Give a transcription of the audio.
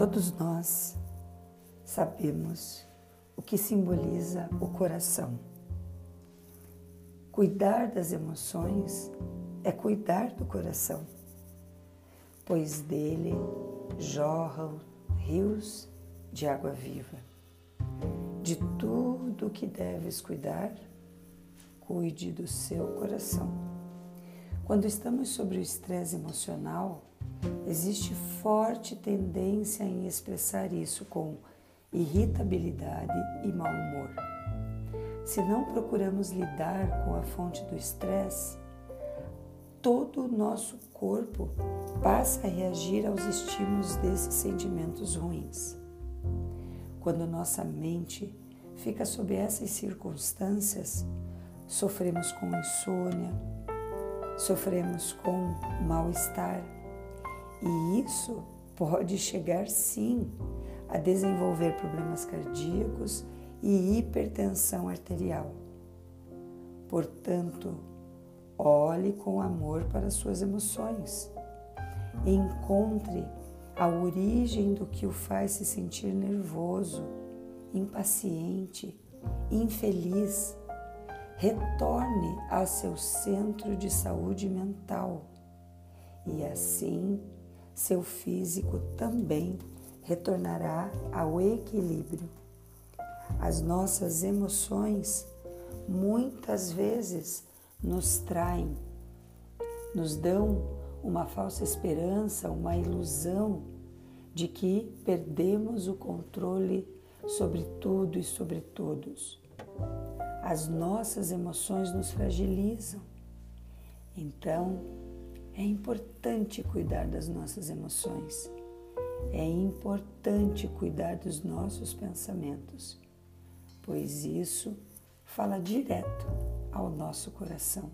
Todos nós sabemos o que simboliza o coração. Cuidar das emoções é cuidar do coração, pois dele jorram rios de água viva. De tudo que deves cuidar, cuide do seu coração. Quando estamos sobre o estresse emocional, existe forte tendência em expressar isso com irritabilidade e mau humor. Se não procuramos lidar com a fonte do estresse, todo o nosso corpo passa a reagir aos estímulos desses sentimentos ruins. Quando nossa mente fica sob essas circunstâncias, sofremos com insônia, sofremos com mal-estar e isso pode chegar sim a desenvolver problemas cardíacos e hipertensão arterial. Portanto, olhe com amor para suas emoções. Encontre a origem do que o faz se sentir nervoso, impaciente, infeliz. Retorne ao seu centro de saúde mental e assim seu físico também retornará ao equilíbrio. As nossas emoções muitas vezes nos traem, nos dão uma falsa esperança, uma ilusão de que perdemos o controle sobre tudo e sobre todos. As nossas emoções nos fragilizam. Então, é importante cuidar das nossas emoções. É importante cuidar dos nossos pensamentos, pois isso fala direto ao nosso coração.